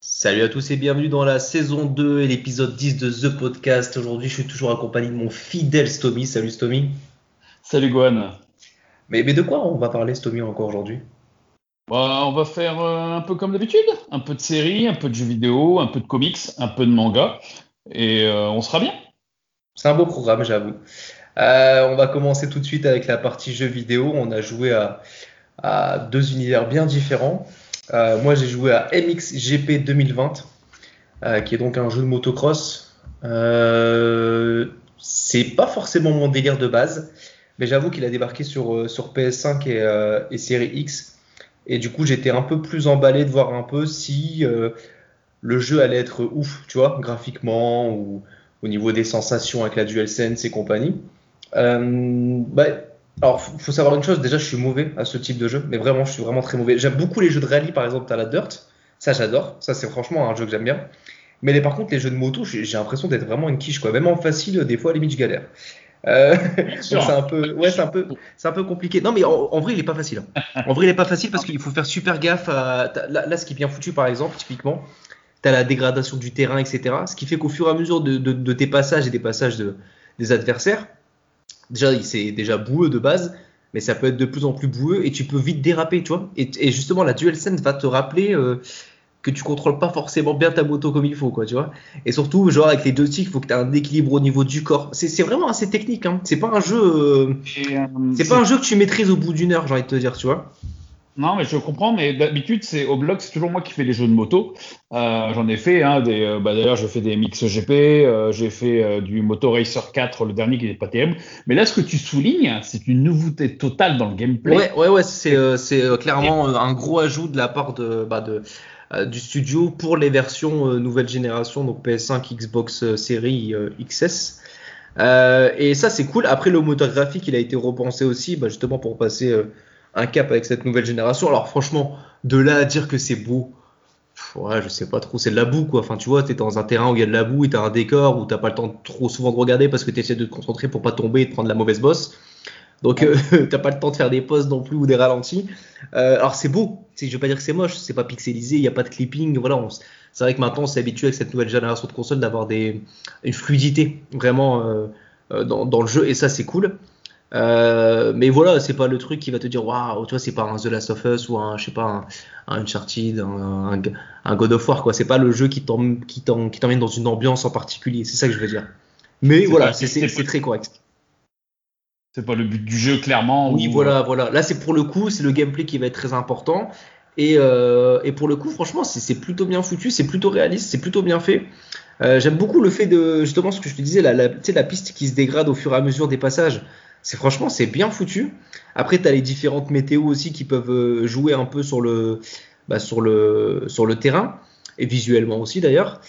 Salut à tous et bienvenue dans la saison 2 et l'épisode 10 de The Podcast. Aujourd'hui, je suis toujours accompagné de mon fidèle Stomy. Salut Stomy. Salut Gohan. Mais, mais de quoi on va parler Stomy encore aujourd'hui? Bah, On va faire euh, un peu comme d'habitude. Un peu de séries, un peu de jeux vidéo, un peu de comics, un peu de manga. Et euh, on sera bien. C'est un beau programme, j'avoue. Euh, on va commencer tout de suite avec la partie jeux vidéo. On a joué à, deux univers bien différents. Euh, moi, j'ai joué à MXGP 2020, euh, qui est donc un jeu de motocross. C'est pas forcément mon délire de base, mais j'avoue qu'il a débarqué sur, euh, sur PS5 et, euh, série X. Et du coup, j'étais un peu plus emballé de voir un peu si le jeu allait être ouf, tu vois, graphiquement ou au niveau des sensations avec la DualSense et compagnie. Euh, bah, alors, faut faut savoir une chose, déjà, je suis mauvais à ce type de jeu, mais vraiment, je suis vraiment très mauvais. J'aime beaucoup les jeux de rallye, par exemple, t'as la Dirt, ça j'adore, ça c'est franchement un jeu que j'aime bien. Mais les, par contre, les jeux de moto, j'ai l'impression d'être vraiment une quiche, quoi. Même en facile, des fois, à la limite, je galère. Euh, c'est un peu, ouais, c'est un peu, c'est un peu compliqué. Non, mais en, en vrai, il est pas facile. hein. En vrai, il est pas facile parce qu'il faut faire super gaffe à, là, ce qui est bien foutu, par exemple, typiquement, t'as la dégradation du terrain, etc. Ce qui fait qu'au fur et à mesure de, de- de tes passages et des passages de, des adversaires, déjà, il- c'est déjà boueux de base, mais ça peut être de plus en plus boueux et tu peux vite déraper, tu vois. Et, et justement, la DualSense va te rappeler euh, que tu contrôles pas forcément bien ta moto comme il faut, quoi, tu vois. Et surtout, genre, avec les deux sticks, il faut que tu aies un équilibre au niveau du corps. C'est vraiment assez technique, hein. C'est pas un jeu. euh, euh, c'est pas un jeu que tu maîtrises au bout d'une heure, j'ai envie de te dire, tu vois. Non, mais je comprends, mais d'habitude, c'est au blog, c'est toujours moi qui fais les jeux de moto. Euh, J'en ai fait, hein, des, euh, bah, d'ailleurs, j'ai fait des mix GP, euh, j'ai fait euh, du Moto Racer 4, le dernier qui n'est pas terrible. Mais là, ce que tu soulignes, c'est une nouveauté totale dans le gameplay. Ouais, ouais, ouais, c'est euh, euh, clairement euh, un gros ajout de la part de, bah, de, euh, du studio pour les versions euh, nouvelle génération, donc PS5, Xbox euh, Series euh, XS. Euh, et ça, c'est cool. Après, le moteur graphique, il a été repensé aussi, bah, justement pour passer euh, un cap avec cette nouvelle génération. Alors, franchement, de là à dire que c'est beau, pff, ouais, je sais pas trop, c'est de la boue, quoi. Enfin, tu vois, t'es dans un terrain où il y a de la boue et t'as un décor où t'as pas le temps trop souvent de regarder parce que t'essaies de te concentrer pour pas tomber et de prendre la mauvaise bosse. Donc, euh, t'as pas le temps de faire des pauses non plus ou des ralentis. Euh, alors, c'est beau. Je veux pas dire que c'est moche, c'est pas pixelisé, il y a pas de clipping. Voilà, c'est vrai que maintenant, on s'est habitué avec cette nouvelle génération de consoles d'avoir une fluidité vraiment euh, euh, dans, dans le jeu et ça, c'est cool. Euh, mais voilà, c'est pas le truc qui va te dire waouh, tu vois, c'est pas un The Last of Us ou un, je sais pas, un, un Uncharted, un, un, un God of War, quoi. C'est pas le jeu qui t'em- qui t'em- qui t'emmène dans une ambiance en particulier. C'est ça que je veux dire. Mais voilà, c'est très correct. C'est pas le but du jeu, clairement. Oui, ou- voilà, voilà. Là, c'est pour le coup, c'est le gameplay qui va être très important. Et, euh, et pour le coup, franchement, c'est plutôt bien foutu, c'est plutôt réaliste, c'est plutôt bien fait. Euh, J'aime beaucoup le fait de, justement, ce que je te disais, la, la, la piste qui se dégrade au fur et à mesure des passages. C'est franchement, c'est bien foutu. Après, tu as les différentes météos aussi qui peuvent euh, jouer un peu sur le, bah, sur le, terrain, et visuellement aussi d'ailleurs.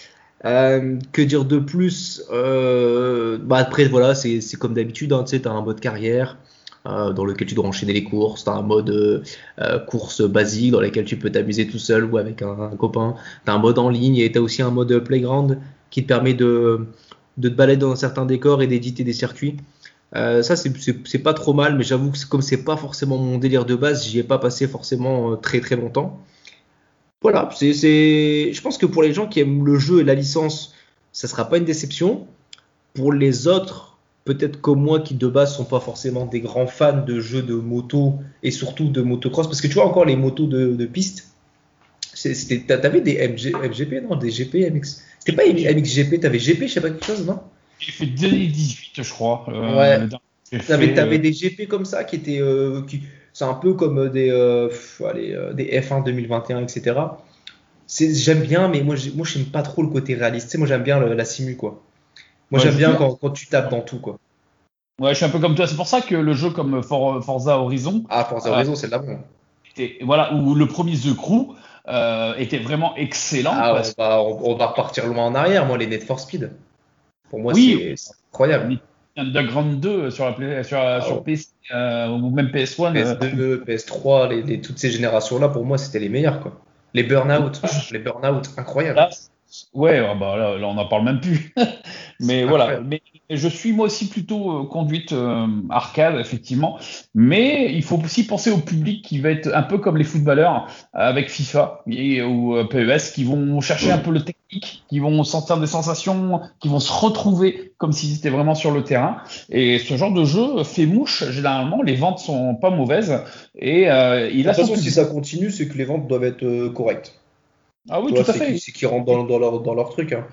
Euh, que dire de plus euh, bah Après, voilà, c'est comme d'habitude, hein, tu sais, as un mode carrière dans lequel tu dois enchaîner les courses, tu as un mode course basique dans lequel tu peux t'amuser tout seul ou avec un, un copain, tu as un mode en ligne et tu as aussi un mode playground qui te permet de, de te balader dans certains décors et d'éditer des circuits. Euh, ça, c'est- pas trop mal, mais j'avoue que comme c'est pas forcément mon délire de base, j'y ai pas passé forcément euh, très très longtemps. Voilà, c'est, je pense que pour les gens qui aiment le jeu et la licence, ça sera pas une déception. Pour les autres, peut-être comme moi qui de base sont pas forcément des grands fans de jeux de moto et surtout de motocross, parce que tu vois encore les motos de, de piste, t'avais des MG, MGP, non, des GP, MX. C'était pas MXGP, t'avais GP, je sais pas quelque chose, non? J'ai fait 2018, je crois. euh, Ouais. T'avais, euh, des GP comme ça qui étaient, euh, qui, c'est un peu comme des, euh, allez, des F1 2021, etc. J'aime bien, mais moi, moi, j'aime pas trop le côté réaliste. Tu sais, moi, j'aime bien le- la simu, quoi. Moi, Ouais, j'aime bien quand, quand tu tapes dans tout, quoi. Ouais, je suis un peu comme toi. C'est pour ça que le jeu comme For- Forza Horizon, Ah, Forza. Horizon, c'est de était, voilà, ou le premier The Crew euh, était vraiment excellent. Ah, on, va, on, on va repartir loin en arrière, moi, les Need for Speed. Pour moi, Oui. c'est, incroyable. Underground 2 sur, la play- sur, Ah sur. PC euh, ou même PS1. euh, PS2, PS3, les, les- toutes ces générations-là, pour moi, c'était les meilleurs, quoi. Les Burnout, les Burnout, incroyable. là, Ouais, ah bah là, on n'en parle même plus. mais voilà. Mais je suis moi aussi plutôt euh, conduite euh, arcade, effectivement. Mais il faut aussi penser au public qui va être un peu comme les footballeurs avec FIFA et, ou PES, qui vont chercher un peu le technique, qui vont sentir des sensations, qui vont se retrouver comme s'ils étaient vraiment sur le terrain. Et ce genre de jeu fait mouche. Généralement, les ventes sont pas mauvaises. Et il a. De toute façon, si ça continue, c'est que les ventes doivent être correctes. Ah oui, tout à fait. C'est qu'ils rentrent dans, leur, dans leur truc. Hein.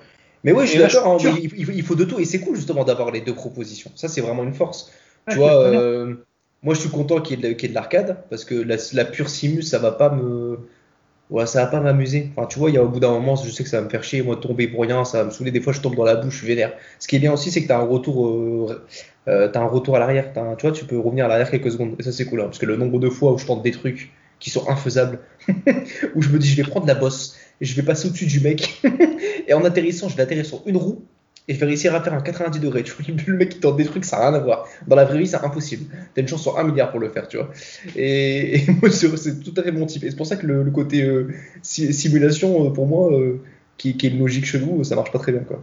Mais oui, je suis d'accord, hein, il, faut de tout. Et c'est cool justement d'avoir les deux propositions. Ça, c'est vraiment une force. tu vois, euh, moi, je suis content qu'il y ait de, l'arcade parce que la, pure simus, ça va pas me. Ouais, ça va pas m'amuser. Enfin, tu vois, il y a au bout d'un moment, je sais que ça va me faire chier, moi, tomber pour rien, ça va me saouler. Des fois, je tombe dans la bouche, je vénère. Ce qui est bien aussi, c'est que tu as un retour, euh, euh, as un retour à l'arrière. Tu vois, tu peux revenir à l'arrière quelques secondes. Et ça, c'est cool. Hein, parce que le nombre de fois où je tente des trucs qui sont infaisables, où je me dis, je vais prendre la bosse et je vais passer au-dessus du mec. et en atterrissant, je vais atterrir sur une roue et je vais réussir à faire un 90 degrés. Tu vois, le mec qui tente des trucs, ça n'a rien à voir. Dans la vraie vie, c'est impossible. T'as une chance sur un milliard pour le faire, tu vois. Et, moi, c'est tout à fait mon type. Et c'est pour ça que le, côté euh, simulation, euh, pour moi, euh, qui, qui, est une logique chelou, ça marche pas très bien, quoi.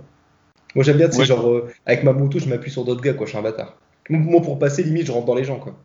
Moi, j'aime bien, tu sais, genre, avec ma moto, je m'appuie sur d'autres gars, quoi. Je suis un bâtard. Moi, pour passer, limite, je rentre dans les gens, quoi.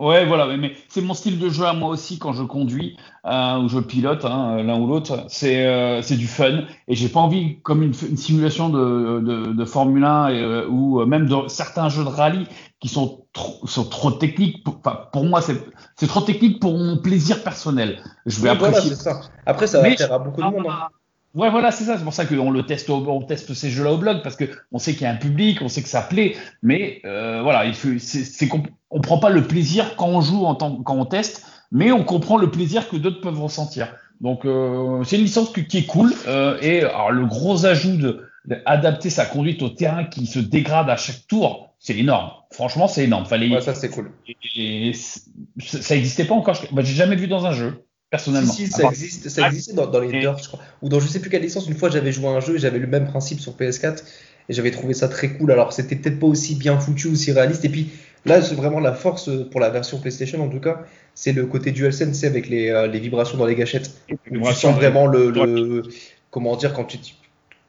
Ouais, voilà, mais c'est mon style de jeu à moi aussi quand je conduis euh, ou je pilote, hein, l'un ou l'autre. C'est euh, c'est du fun et j'ai pas envie, comme une, simulation de, de, de, Formule 1 euh, ou même de certains jeux de rallye qui sont trop, sont trop techniques. Pour, pour moi, c'est trop technique pour mon plaisir personnel. Je vais apprécier. ça. Après, ça va faire à beaucoup de monde. Hein. Ouais, voilà, c'est ça. C'est pour ça qu'on le teste, on teste ces jeux-là au blog parce que on sait qu'il y a un public, on sait que ça plaît, mais euh, voilà, il faut, c'est, qu'on on prend pas le plaisir quand on joue, en tant, quand on teste, mais on comprend le plaisir que d'autres peuvent ressentir. Donc euh, c'est une licence qui est cool euh, et alors le gros ajout de, d'adapter sa conduite au terrain qui se dégrade à chaque tour, c'est énorme. Franchement, c'est énorme. Fallait. Ouais, ça c'est cool. Et, ça n'existait pas encore. Bah, j'ai jamais vu dans un jeu personnellement. Si, ça, existe, ça existait dans, dans les Dirt, je crois. Ou dans je sais plus quelle licence, une fois j'avais joué à un jeu et j'avais le même principe sur PS4 et j'avais trouvé ça très cool. Alors c'était peut-être pas aussi bien foutu, aussi réaliste. Et puis là, c'est vraiment la force pour la version PlayStation en tout cas, c'est le côté DualSense avec les, euh, les vibrations dans les gâchettes. Tu sens vraiment le, le, comment dire quand tu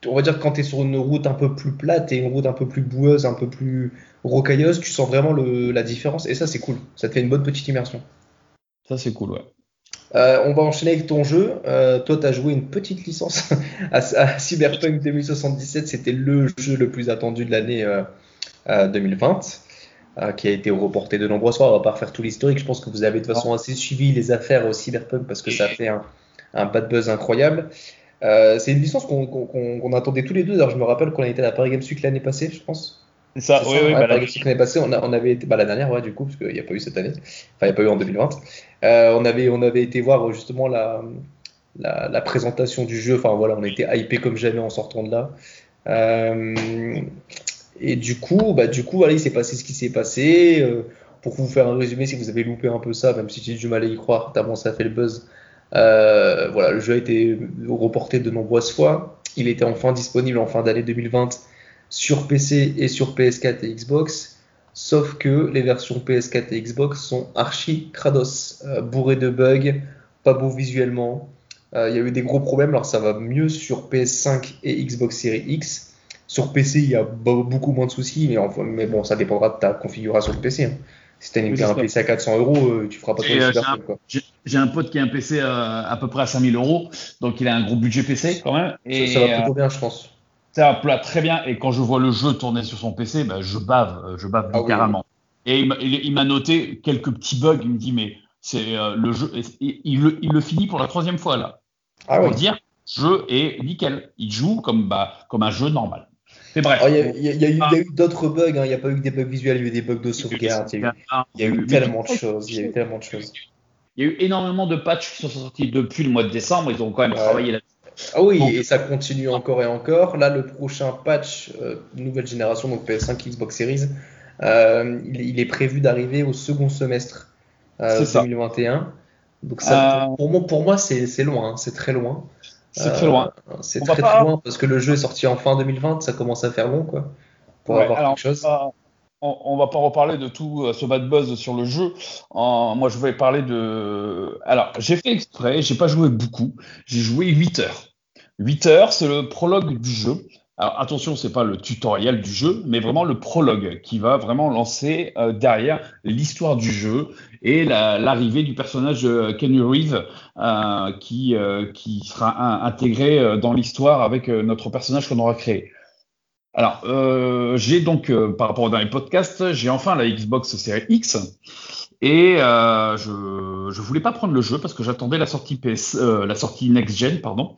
on va dire quand tu es sur une route un peu plus plate et une route un peu plus boueuse, un peu plus rocailleuse, tu sens vraiment le, la différence et ça c'est cool. Ça te fait une bonne petite immersion. Ça c'est cool, ouais. Euh, on va enchaîner avec ton jeu. Euh, toi, tu as joué une petite licence à, Cyberpunk 2077. C'était le jeu le plus attendu de l'année 2020, euh, qui a été reporté de nombreuses fois. On va pas refaire tout l'historique. Je pense que vous avez de façon assez suivi les affaires au Cyberpunk parce que ça a fait un, un bad buzz incroyable. c'est une licence qu'on attendait tous les deux. Alors, je me rappelle qu'on a été à la Paris Games Week l'année passée, je pense. Ça, oui, oui. Bah, l'année passée, on, on, avait été, bah, la dernière, ouais, du coup, parce qu'il n'y a pas eu cette année. Enfin, il n'y a pas eu en 2020. Euh, on, avait, on avait été voir justement la, la, la, présentation du jeu. Enfin, voilà, on était hypé comme jamais en sortant de là. Euh, et du coup, bah, du coup, voilà, il s'est passé ce qui s'est passé. Euh, pour vous faire un résumé, si vous avez loupé un peu ça, même si j'ai du mal à y croire, tellement ça a fait le buzz. Voilà, le jeu a été reporté de nombreuses fois. Il était enfin disponible en fin d'année 2020 sur PC et sur PS4 et Xbox. Sauf que les versions PS4 et Xbox sont archi crados, euh, bourrés de bugs, pas beaux visuellement. Euh, il y a eu des gros problèmes, alors ça va mieux sur PS5 et Xbox Series X. Sur PC, il y a beaucoup moins de soucis, mais, enfin, mais bon, ça dépendra de ta configuration de PC. Hein. Si t'as un PC à 400 euros, euh, tu feras pas trop de J'ai un pote qui a un PC à, peu près à 5000 euros, donc il a un gros budget PC quand même. Et, ça, ça va plutôt bien, je pense. Ça va très bien. Et quand je vois le jeu tourner sur son PC, bah, je bave, euh, je bave ah littéralement. Et il m'a noté quelques petits bugs. Il me dit, mais c'est euh, le jeu. Il, le, il, le, finit pour la troisième fois là. Ah pour dire, jeu est nickel. Il joue comme, bah, comme un jeu normal. Mais bref. Il y, a eu, d'autres bugs. Hein. Il n'y a pas eu que des bugs visuels, il y a eu des bugs de sauvegarde. Il y a eu, tellement de choses. Il y a eu tellement de choses. Il y a eu énormément de patchs qui sont sortis depuis le mois de décembre. Ils ont quand même travaillé là-dessus ah oui, et ça continue encore et encore. Là, le prochain patch, euh, nouvelle génération, donc PS5, Xbox Series, euh, il, est prévu d'arriver au second semestre 2021. Euh, donc ça, pour, moi, pour moi c'est loin, hein, c'est très loin. C'est très loin. C'est très, très loin parce que le jeu est sorti en fin 2020, ça commence à faire long, quoi. Pour avoir quelque chose. on, va pas reparler de tout ce bad buzz sur le jeu. moi, je vais parler de. Alors, j'ai fait exprès, j'ai pas joué beaucoup. J'ai joué 8 heures. 8 heures, c'est le prologue du jeu. Alors attention, c'est pas le tutoriel du jeu, mais vraiment le prologue qui va vraiment lancer euh, derrière l'histoire du jeu et l'arrivée du personnage de Kenny Reeve euh, qui, euh, qui sera intégré dans l'histoire avec notre personnage qu'on aura créé. Alors, j'ai donc, par rapport au dernier podcast, j'ai enfin la Xbox Series X et je, je voulais pas prendre le jeu parce que j'attendais la sortie PS, la sortie next gen, pardon.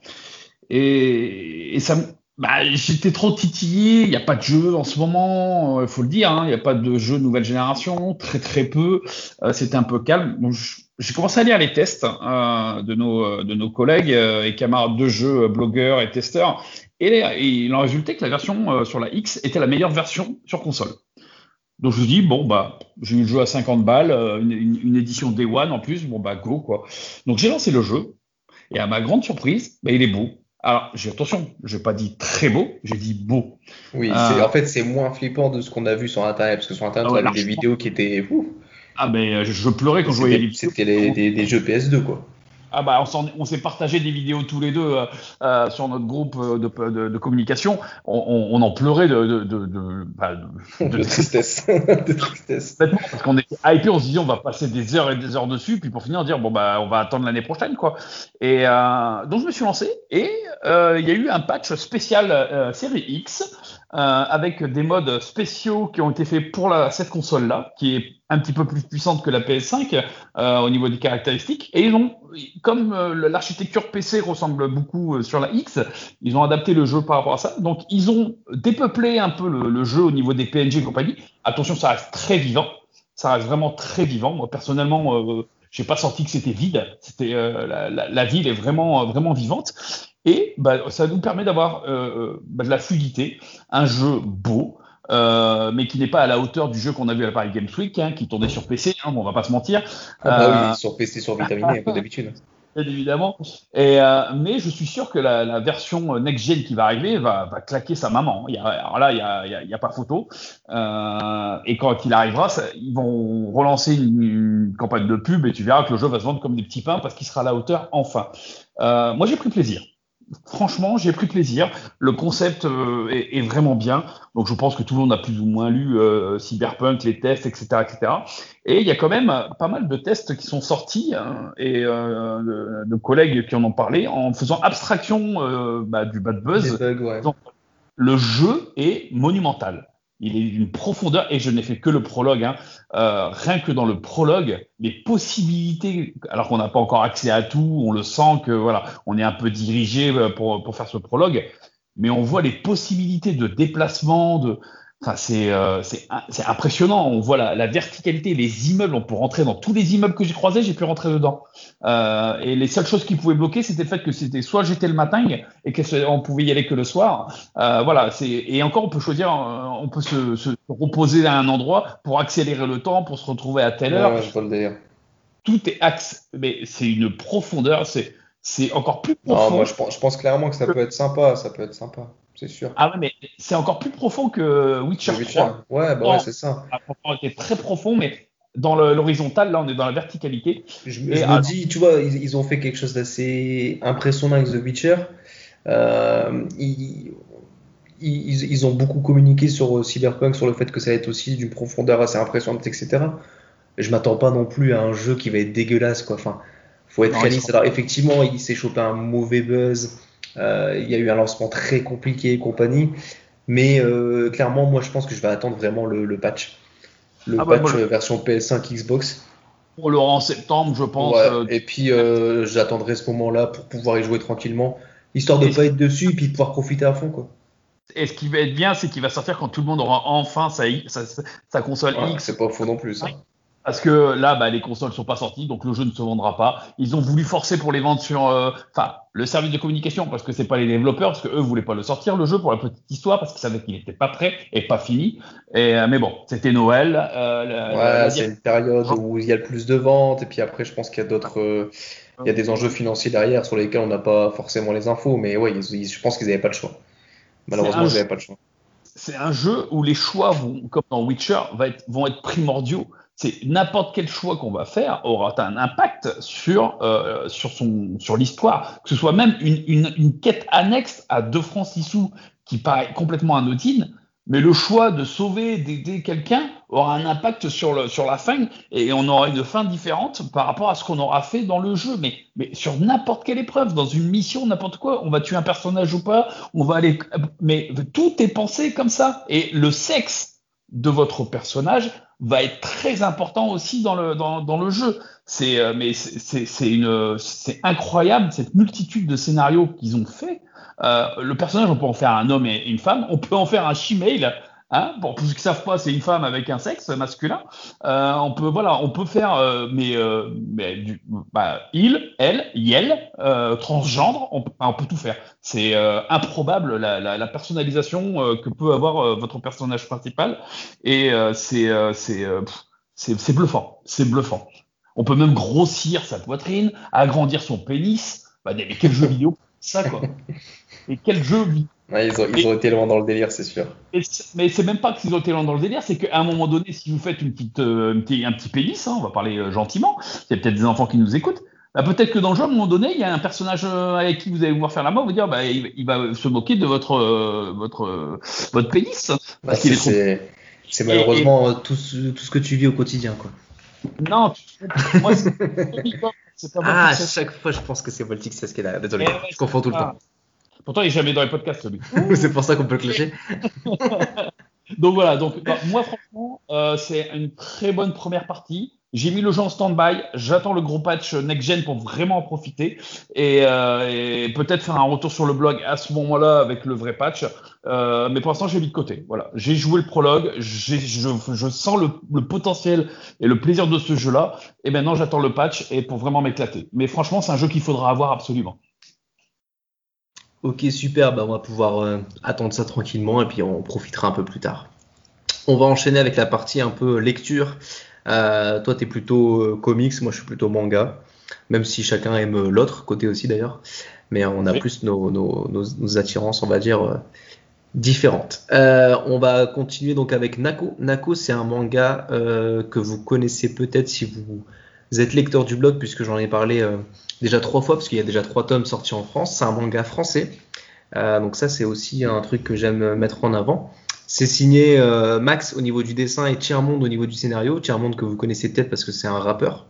Et, ça, bah, j'étais trop titillé. Il n'y a pas de jeu en ce moment, il euh, faut le dire. Hein. Il n'y a pas de jeu nouvelle génération, très très peu. Euh, C'était un peu calme. Donc, j'ai commencé à lire les tests euh, de, nos, de nos collègues euh, et camarades de jeu, blogueurs et testeurs. Et, il en résultait que la version sur la X était la meilleure version sur console. Donc je me dis, bon, bah, j'ai eu le jeu à 50 balles, une, une, édition Day One en plus, bon, bah, go, quoi. Donc j'ai lancé le jeu, et à ma grande surprise, bah, il est beau. Alors, j'ai attention, je n'ai pas dit très beau, j'ai dit beau. Oui, euh, en fait, c'est moins flippant de ce qu'on a vu sur Internet, parce que sur Internet, ah on a des vidéos qui étaient. Ah, mais je, pleurais quand je voyais les C'était des, des, jeux PS2, quoi. Ah bah on, s'est partagé des vidéos tous les deux euh, euh, sur notre groupe euh, de, de, communication. On, en pleurait de, de, de, bah, tristesse. de tristesse. Parce qu'on était hypé, on se disait on va passer des heures et des heures dessus, puis pour finir dire bon bah on va attendre l'année prochaine quoi. Et donc je me suis lancé et il y a eu un patch spécial série X euh, avec des modes spéciaux qui ont été faits pour cette console-là, qui est un petit peu plus puissante que la PS5 euh, au niveau des caractéristiques. Et ils ont, comme euh, l'architecture PC ressemble beaucoup sur la X, ils ont adapté le jeu par rapport à ça. Donc ils ont dépeuplé un peu le, jeu au niveau des PNG et compagnie. Attention, ça reste très vivant. Ça reste vraiment très vivant. Moi personnellement, euh, j'ai pas senti que c'était vide. C'était la, la, la, ville est vraiment vraiment vivante. Et bah, ça nous permet d'avoir euh, euh, bah, de la fluidité, un jeu beau, euh, mais qui n'est pas à la hauteur du jeu qu'on a vu à la Paris Games Week, hein, qui tournait sur PC, hein, bon, on va pas se mentir. Ah bah oui, sur PC, sur Vitaminé, comme d'habitude. Évidemment. Et, mais je suis sûr que la, version next-gen qui va arriver va, va, claquer sa maman. Alors là, il n'y a, pas photo. et quand il arrivera, ça, ils vont relancer une, une, campagne de pub et tu verras que le jeu va se vendre comme des petits pains parce qu'il sera à la hauteur enfin. moi, j'ai pris plaisir franchement, j'ai pris plaisir. Le concept euh, est, vraiment bien. Donc, je pense que tout le monde a plus ou moins lu euh, Cyberpunk, les tests, etc., etc. Et il y a quand même pas mal de tests qui sont sortis hein, et euh, de, collègues qui en ont parlé en faisant abstraction bah, du bad buzz. le jeu est monumental il est d'une profondeur, et je n'ai fait que le prologue, hein. euh, rien que dans le prologue, les possibilités, alors qu'on n'a pas encore accès à tout, on le sent que voilà, on est un peu dirigé euh, pour, pour faire ce prologue, mais on voit les possibilités de déplacement, de, Enfin, c'est euh, impressionnant. On voit la, la, verticalité, les immeubles. On peut rentrer dans tous les immeubles que j'ai croisés, j'ai pu rentrer dedans. Euh, et les seules choses qui pouvaient bloquer, c'était le fait que c'était soit j'étais le matin et qu'on pouvait y aller que le soir. Euh, voilà. Et encore, on peut choisir, euh, on peut se, se, reposer à un endroit pour accélérer le temps, pour se retrouver à telle heure. Ouais, je Tout est axe, mais c'est une profondeur. C'est encore plus profond. Non, moi, je pense, je pense clairement que ça peut être sympa. Ça peut être sympa c'est sûr. Ah ouais, mais c'est encore plus profond que Witcher, 3. Ouais, bah ouais, c'est ça. La était très profond, mais dans l'horizontale, là, on est dans la verticalité. Je, me dis, tu vois, ils, ont fait quelque chose d'assez impressionnant avec The Witcher. Euh, ils, ils, ils, ont beaucoup communiqué sur euh, Cyberpunk, sur le fait que ça va être aussi d'une profondeur assez impressionnante, etc. Je m'attends pas non plus à un jeu qui va être dégueulasse, quoi. Enfin, faut être réaliste. Alors, effectivement, il s'est chopé un mauvais buzz. Euh, il y a eu un lancement très compliqué et compagnie. Mais euh, clairement, moi, je pense que je vais attendre vraiment le, patch. Le ah bah, patch version PS5 Xbox. Pour le en septembre, je pense. Euh, et puis, j'attendrai ce moment-là pour pouvoir y jouer tranquillement, histoire de ne pas être dessus et puis de pouvoir profiter à fond. Quoi. Et ce qui va être bien, c'est qu'il va sortir quand tout le monde aura enfin sa, sa, console X. C'est pas faux non plus. Parce que là, bah, les consoles sont pas sorties, donc le jeu ne se vendra pas. Ils ont voulu forcer pour les vendre sur, euh, enfin, le service de communication, parce que c'est pas les développeurs, parce que eux voulaient pas le sortir le jeu pour la petite histoire, parce qu'ils savaient qu'il n'était pas prêt et pas fini. Et euh, mais bon, c'était Noël. Euh, ouais, c'est une période où il y a le plus de ventes, et puis après, je pense qu'il y a d'autres, euh, il y a des enjeux financiers derrière sur lesquels on n'a pas forcément les infos, mais ouais, je pense qu'ils n'avaient pas le choix. Malheureusement, ils n'avaient pas le choix c'est un jeu où les choix vont, comme dans Witcher, va être, vont être primordiaux. C'est n'importe quel choix qu'on va faire aura un impact sur euh, sur sur l'histoire, que ce soit même une, une, quête annexe à 2 francs 6 sous qui paraît complètement anodine, mais le choix de sauver, d'aider quelqu'un aura un impact sur, le, sur la fin et on aura une fin différente par rapport à ce qu'on aura fait dans le jeu. Mais, mais sur n'importe quelle épreuve, dans une mission, n'importe quoi, on va tuer un personnage ou pas, on va aller. Mais tout est pensé comme ça. Et le sexe de votre personnage va être très important aussi dans le, dans, le jeu. C'est, euh, mais c'est, incroyable cette multitude de scénarios qu'ils ont fait euh, le personnage, on peut en faire un homme et une femme. On peut en faire un shemale. Hein, pour ceux qui savent pas, c'est une femme avec un sexe masculin. Euh, on peut, voilà, on peut faire, euh, mais, euh, mais du, bah, il, elle, yel, transgendre, on, on, peut tout faire. C'est improbable la, la, la personnalisation que peut avoir votre personnage principal, et c'est c'est bluffant, c'est bluffant. On peut même grossir sa poitrine, agrandir son pénis. Bah, mais quel jeu vidéo ça quoi Et quel jeu ouais, ils, ont, ils ont été loin dans le délire, c'est sûr. mais c'est même pas qu'ils ont été loin dans le délire, c'est qu'à un moment donné, si vous faites une petite, euh, un, petit, un petit pénis, hein, on va parler euh, gentiment, il y a peut-être des enfants qui nous écoutent, bah, peut-être que dans le jeu, à un moment donné, il y a un personnage euh, avec qui vous allez pouvoir faire la mort, vous dire, bah, il, il va se moquer de votre, euh, votre, euh, votre pénis. Bah, c'est, est c'est malheureusement et, tout, ce, tout ce que tu vis au quotidien, quoi. Non, tu, moi, c'est, c'est pas ah, à chaque fois, je pense que c'est Voltix, c'est ce qu'il a. Désolé, ouais, je confonds tout le temps. Pourtant, il est jamais dans les podcasts, lui. c'est pour ça qu'on peut le clasher. donc voilà, donc bah, moi franchement, euh, c'est une très bonne première partie. J'ai mis le jeu en stand-by. J'attends le gros patch next-gen pour vraiment en profiter et, euh, et peut-être faire un retour sur le blog à ce moment-là avec le vrai patch. Euh, mais pour l'instant, j'ai mis de côté. Voilà, j'ai joué le prologue. Je, je, sens le, le, potentiel et le plaisir de ce jeu-là. Et maintenant, j'attends le patch et pour vraiment m'éclater. Mais franchement, c'est un jeu qu'il faudra avoir absolument. Ok, super. Bah, on va pouvoir euh, attendre ça tranquillement et puis on profitera un peu plus tard. On va enchaîner avec la partie un peu lecture. Euh, toi, tu es plutôt euh, comics, moi je suis plutôt manga, même si chacun aime l'autre côté aussi d'ailleurs. Mais on a oui. plus nos, nos, nos, nos, attirances, on va dire, euh, différentes. Euh, on va continuer donc avec Nako. Nako, c'est un manga euh, que vous connaissez peut-être si vous, vous êtes lecteur du blog, puisque j'en ai parlé déjà trois fois, parce qu'il y a déjà trois tomes sortis en France. C'est un manga français. donc ça, c'est aussi un truc que j'aime mettre en avant. C'est signé euh, Max au niveau du dessin et Tiermond au niveau du scénario. Tiermond que vous connaissez peut-être parce que c'est un rappeur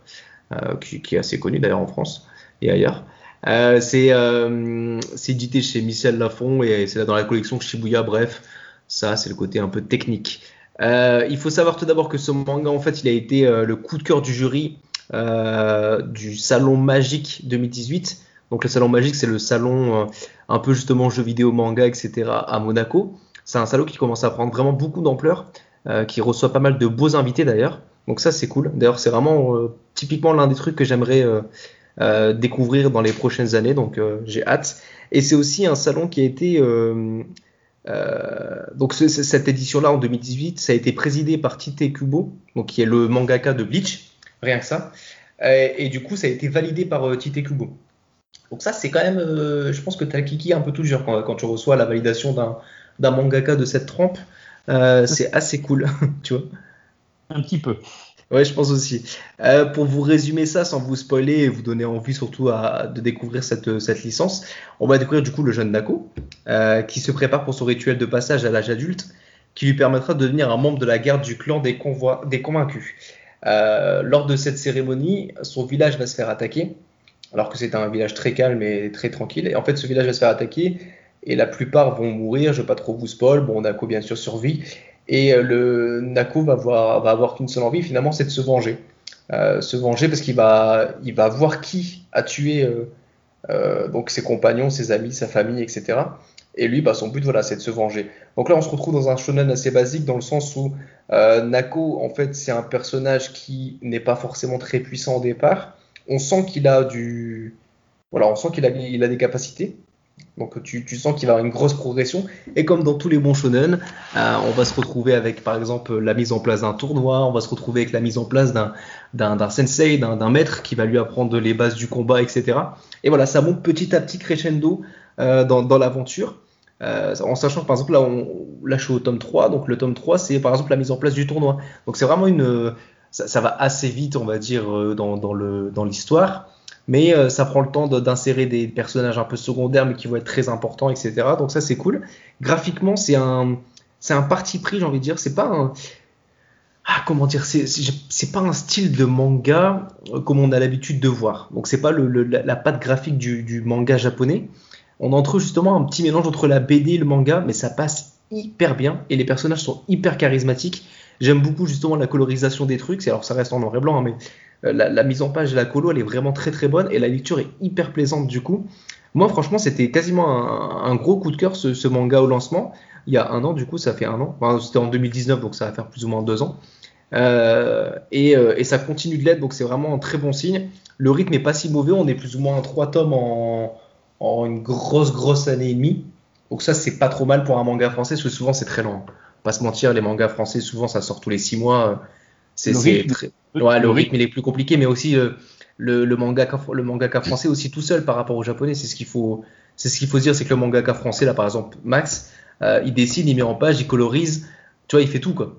euh, qui, est assez connu d'ailleurs en France et ailleurs. Euh, c'est euh, édité chez Michel Lafon et c'est dans la collection Shibuya. Bref, ça c'est le côté un peu technique. Euh, il faut savoir tout d'abord que ce manga en fait il a été euh, le coup de cœur du jury du Salon Magique 2018. Donc le Salon Magique c'est le salon un peu justement jeux vidéo, manga, etc. à Monaco. C'est un salaud qui commence à prendre vraiment beaucoup d'ampleur, euh, qui reçoit pas mal de beaux invités d'ailleurs. Donc ça c'est cool. D'ailleurs c'est vraiment euh, typiquement l'un des trucs que j'aimerais euh, euh découvrir dans les prochaines années. Donc euh, j'ai hâte. Et c'est aussi un salon qui a été donc cette édition-là en 2018, ça a été présidé par Tite Kubo, donc qui est le mangaka de Bleach, rien que ça. Et, et du coup ça a été validé par Tite Kubo. Donc ça c'est quand même, je pense que tu as kiki un peu tout dur quand, quand tu reçois la validation d'un d'un mangaka de cette trempe, euh, c'est assez cool, tu vois. Un petit peu. Ouais, je pense aussi. Euh, pour vous résumer ça sans vous spoiler et vous donner envie surtout à, de découvrir cette, cette licence, on va découvrir du coup le jeune Nako euh, qui se prépare pour son rituel de passage à l'âge adulte qui lui permettra de devenir un membre de la garde du clan des, convois, des convaincus. Euh, lors de cette cérémonie, son village va se faire attaquer, alors que c'est un village très calme et très tranquille. Et en fait, ce village va se faire attaquer et la plupart vont mourir. Je ne vais pas trop vous spoil. Bon, Nako bien sûr survit et euh, le Nako va avoir, qu'une seule envie finalement, c'est de se venger, euh, se venger parce qu'il va, voir qui a tué donc ses compagnons, ses amis, sa famille, etc. Et lui, bah, son but, voilà, c'est de se venger. Donc là, on se retrouve dans un shonen assez basique, dans le sens où euh, Nako, en fait, c'est un personnage qui n'est pas forcément très puissant au départ. On sent qu'il a du, voilà, on sent qu'il a, il a des capacités. Donc tu, tu sens qu'il va avoir une grosse progression. Et comme dans tous les bons shonen, euh, on va se retrouver avec par exemple la mise en place d'un tournoi, on va se retrouver avec la mise en place d'un sensei, d'un maître qui va lui apprendre les bases du combat, etc. Et voilà, ça monte petit à petit crescendo euh, dans l'aventure. En sachant que par exemple là, on, là je suis au tome 3, donc le tome 3 c'est par exemple la mise en place du tournoi. Donc c'est vraiment une... Ça, va assez vite on va dire dans, dans l'histoire. Mais euh, ça prend le temps d'insérer des personnages un peu secondaires mais qui vont être très importants, etc. Donc ça c'est cool. Graphiquement c'est un un parti pris j'ai envie de dire. C'est pas un ah, comment dire, c'est pas un style de manga euh, comme on a l'habitude de voir. Donc c'est pas la, patte graphique du, manga japonais. On entre justement un petit mélange entre la BD et le manga, mais ça passe hyper bien et les personnages sont hyper charismatiques. J'aime beaucoup justement la colorisation des trucs. Alors ça reste en noir et blanc, hein, mais euh, la, mise en page de la colo, elle est vraiment très très bonne et la lecture est hyper plaisante du coup. Moi, franchement, c'était quasiment un, gros coup de cœur ce, manga au lancement. Il y a un an, du coup, ça fait un an. c'était en 2019, donc ça va faire plus ou moins deux ans. Euh, euh, et, ça continue de l'être, donc c'est vraiment un très bon signe. Le rythme n'est pas si mauvais, on est plus ou moins à trois tomes en, une grosse, grosse année et demie. Donc ça, c'est pas trop mal pour un manga français, parce que souvent c'est très long. Pas se mentir, les mangas français, souvent ça sort tous les six mois. C'est très Ouais, le rythme il est plus compliqué, mais aussi euh, le, le, mangaka, le mangaka français aussi tout seul par rapport au japonais. C'est ce qu'il faut, c'est ce qu'il faut dire, c'est que le mangaka français là, par exemple, Max, euh, il dessine, il met en page, il colorise, tu vois, il fait tout quoi.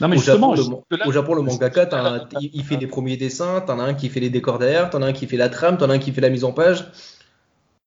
Non, mais au, Japon, le, au Japon, le mangaka, il, fait les premiers dessins, t'en as un qui fait les décors derrière, t'en as un qui fait la trame, t'en as un qui fait la mise en page.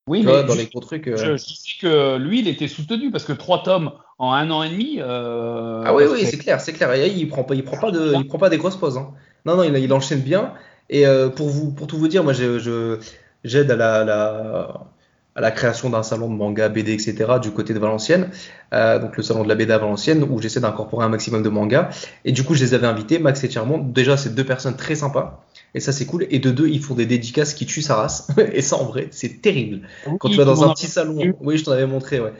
Oui, mais dans les trucs. Euh, je, sais que lui, il était soutenu parce que trois tomes en un an et demi. Euh, ah oui, oui, c'est clair, c'est clair. Et il prend pas, il prend pas de, il prend pas des grosses pauses. Hein. Non, non, il, il, enchaîne bien. Et euh, pour vous, pour tout vous dire, moi, je, j'aide à la, la, à la création d'un salon de manga, BD, etc. du côté de Valenciennes, donc le salon de la BD à Valenciennes, où j'essaie d'incorporer un maximum de mangas. Et du coup, je les avais invités, Max et Thiermont. Déjà, c'est deux personnes très sympas. Et ça, c'est cool. Et de deux, ils font des dédicaces qui tuent sa race. et ça, en vrai, c'est terrible. quand tu vas dans un petit salon, oui, je t'en avais montré, ouais.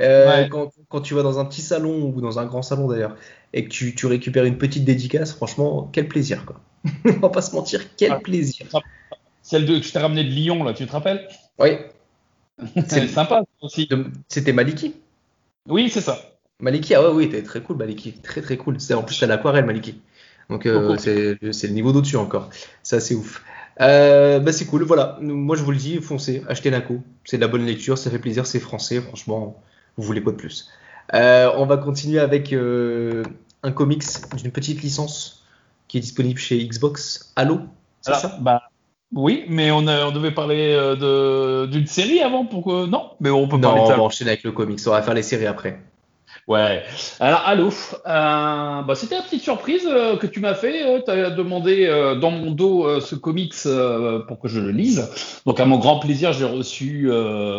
Euh, quand, quand, tu vas dans un petit salon ou dans un grand salon d'ailleurs, et que tu, tu, récupères une petite dédicace, franchement, quel plaisir, quoi. On va pas se mentir, quel plaisir. Celle de, que je t'ai ramené de Lyon, là, tu te rappelles? Oui. C'est sympa aussi. C'était Maliki Oui, c'est ça. Maliki, ah ouais, oui, t'es très cool, Maliki. Très, très cool. C'est en plus à l'aquarelle, Maliki. Donc euh, c'est le niveau d'au-dessus encore. Ça c'est ouf. Euh, bah c'est cool, voilà. Moi je vous le dis, foncez, achetez Nako. C'est de la bonne lecture, ça fait plaisir, c'est français, franchement, vous voulez quoi de plus? Euh, on va continuer avec un comics d'une petite licence qui est disponible chez Xbox. Halo, c'est ça? bah, Oui, mais on, on devait parler d'une série avant pour que... Non, mais on peut parler de ça. on va enchaîner avec le comics, on va faire les séries après. Ouais. Alors, allô. Euh, bah, c'était une petite surprise euh, que tu m'as fait. Euh, tu as demandé dans mon dos ce comics pour que je le lise. Donc, à mon grand plaisir, j'ai reçu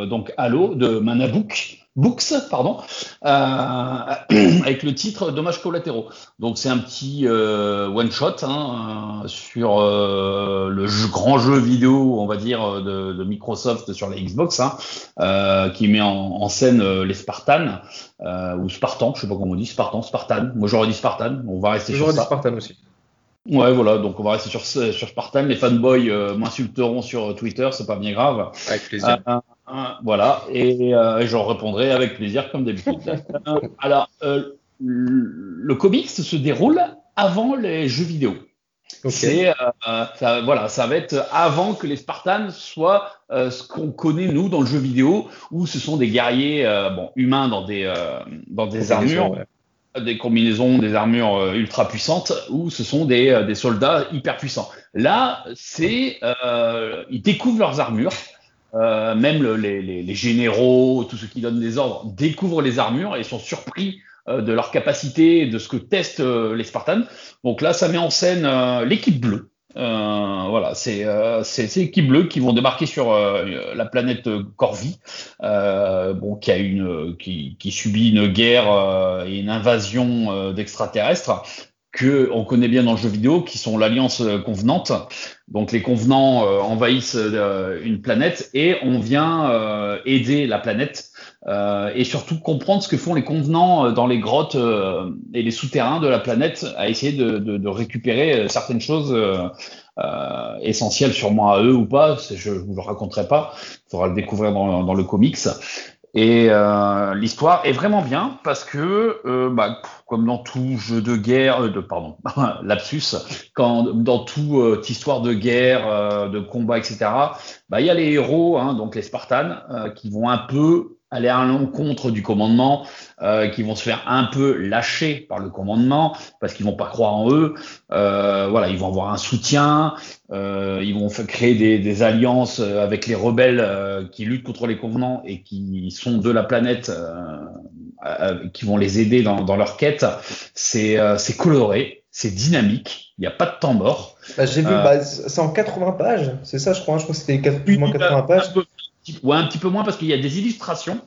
donc Halo de Manabook. Books, pardon, euh, avec le titre Dommages collatéraux. Donc c'est un petit euh, one shot hein, sur euh, le grand jeu vidéo, on va dire, de, de Microsoft sur la Xbox, hein, qui met en, en scène les Spartans ou Spartans, je sais pas comment on dit, Spartan, Spartan. Moi j'aurais dit Spartan. On va rester sur ça. Dit Spartan aussi. Ouais, voilà, donc on va rester sur, sur Spartan. Les fanboys m'insulteront sur Twitter, c'est pas bien grave. Avec plaisir. Voilà, et euh, j'en répondrai avec plaisir comme d'habitude. Euh, alors, euh, le comics se déroule avant les jeux vidéo. C'est ça, voilà, ça va être avant que les Spartans soient ce qu'on connaît nous dans le jeu vidéo, où ce sont des guerriers bon humains dans des dans des armures, des combinaisons, des armures ultra puissantes, où ce sont des, des soldats hyper puissants. Là, c'est ils découvrent leurs armures. Euh, même les, les, les, généraux, tous ceux qui donnent des ordres, découvrent les armures et sont surpris euh, de leur capacité, de ce que testent euh, les Spartans. Donc là, ça met en scène l'équipe bleue. voilà, c'est c'est l'équipe bleue qui vont débarquer sur la planète Corvi, bon, qui a une qui, qui subit une guerre et une invasion d'extraterrestres que on connaît bien dans le jeu vidéo, qui sont l'alliance euh, convenante. Donc les convenants euh, envahissent euh, une planète et on vient aider la planète et surtout comprendre ce que font les convenants dans les grottes et les souterrains de la planète à essayer de, de, de récupérer certaines choses essentielles sûrement à eux ou pas. Je ne vous le raconterai pas, il faudra le découvrir dans, dans le comics. Et euh, l'histoire est vraiment bien parce que, euh, bah, comme dans tout jeu de guerre, euh, pardon, lapsus, quand dans toute histoire de guerre, de combat, etc., bah, il y a les héros, hein, donc les Spartans, qui vont un peu aller à l'encontre du commandement, euh, qui vont se faire un peu lâcher par le commandement parce qu'ils vont pas croire en eux. Euh, voilà, ils vont avoir un soutien, euh, ils vont créer des, des, alliances avec les rebelles euh, qui luttent contre les convenants et qui sont de la planète, euh, qui vont les aider dans, dans leur quête. C'est coloré, c'est dynamique, il n'y a pas de temps mort. Bah, J'ai vu, bah, c'est en 80 pages, c'est ça, je crois. Je crois que c'était plus ou moins 80 pages. Ouais, un petit peu moins parce qu'il y a des illustrations.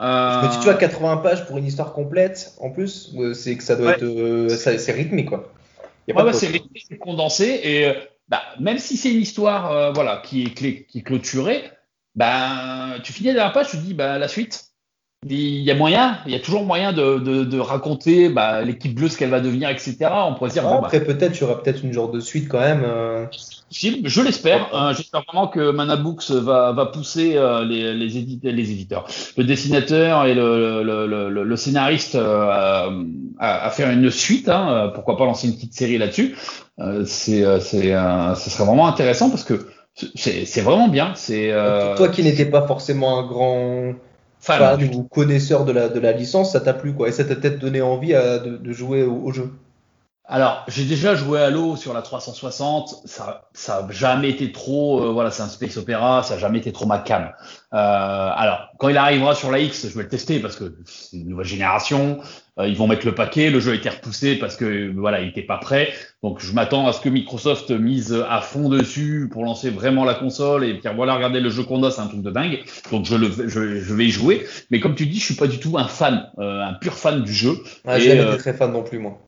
Euh... Je me dis, tu vois, 80 pages pour une histoire complète, en plus, c'est que ça doit être. Euh, c'est rythmé, quoi. Y a ouais, ouais c'est rythmé, c'est condensé. Et euh, bah, même si c'est une histoire euh, voilà, qui, est clé, qui est clôturée, bah, tu finis la dernière page, tu te dis, bah, la suite. Il y a moyen, il y a toujours moyen de, de, de raconter bah, l'équipe bleue ce qu'elle va devenir, etc. On pourrait dire. Bon, après, bah, peut-être, il y aura peut-être une genre de suite quand même. Euh... Je l'espère. Euh, J'espère vraiment que Manabooks va, va pousser euh, les, les, éditeurs, les éditeurs, le dessinateur et le, le, le, le scénariste euh, à, à, faire une suite. Hein, pourquoi pas lancer une petite série là-dessus C'est, c'est, ce serait vraiment intéressant parce que c'est vraiment bien. C'est toi qui n'étais pas forcément un grand fan, ou connaisseur de la, de la licence, ça t'a plu quoi Et ça t'a peut-être donné envie à, de, de, jouer au, au jeu alors, j'ai déjà joué à l'eau sur la 360. Ça, ça a jamais été trop, euh, voilà, c'est un space opéra, ça a jamais été trop ma cam. Euh, alors, quand il arrivera sur la X, je vais le tester parce que c'est une nouvelle génération. Euh, ils vont mettre le paquet. Le jeu a été repoussé parce que voilà, il était pas prêt. Donc, je m'attends à ce que Microsoft mise à fond dessus pour lancer vraiment la console et dire voilà, regardez le jeu qu'on a, c'est un truc de dingue. Donc, je le, je, je, vais y jouer. Mais comme tu dis, je suis pas du tout un fan, euh, un pur fan du jeu. Ah, j'ai jamais été très fan non plus moi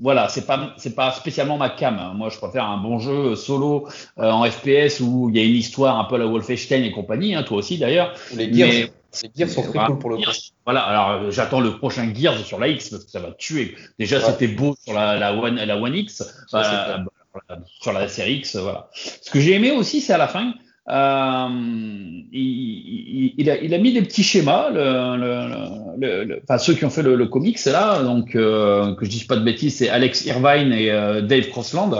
voilà, c'est pas c'est pas spécialement ma cam. Hein. Moi, je préfère un bon jeu solo euh, en FPS où il y a une histoire un peu à la Wolfenstein et compagnie. Hein, toi aussi d'ailleurs. Les Gears, les Gears sont très cool pour le coup. Voilà, alors euh, j'attends le prochain Gears sur la X parce que ça va tuer. Déjà, ouais. c'était beau sur la, la One la One X, euh, sur la série X, voilà. Ce que j'ai aimé aussi, c'est à la fin. Euh, il, il, a, il, a, mis des petits schémas, le, le, le, enfin ceux qui ont fait le, comics là, donc euh, que je dise pas de bêtises, c'est Alex Irvine et euh, Dave Crossland.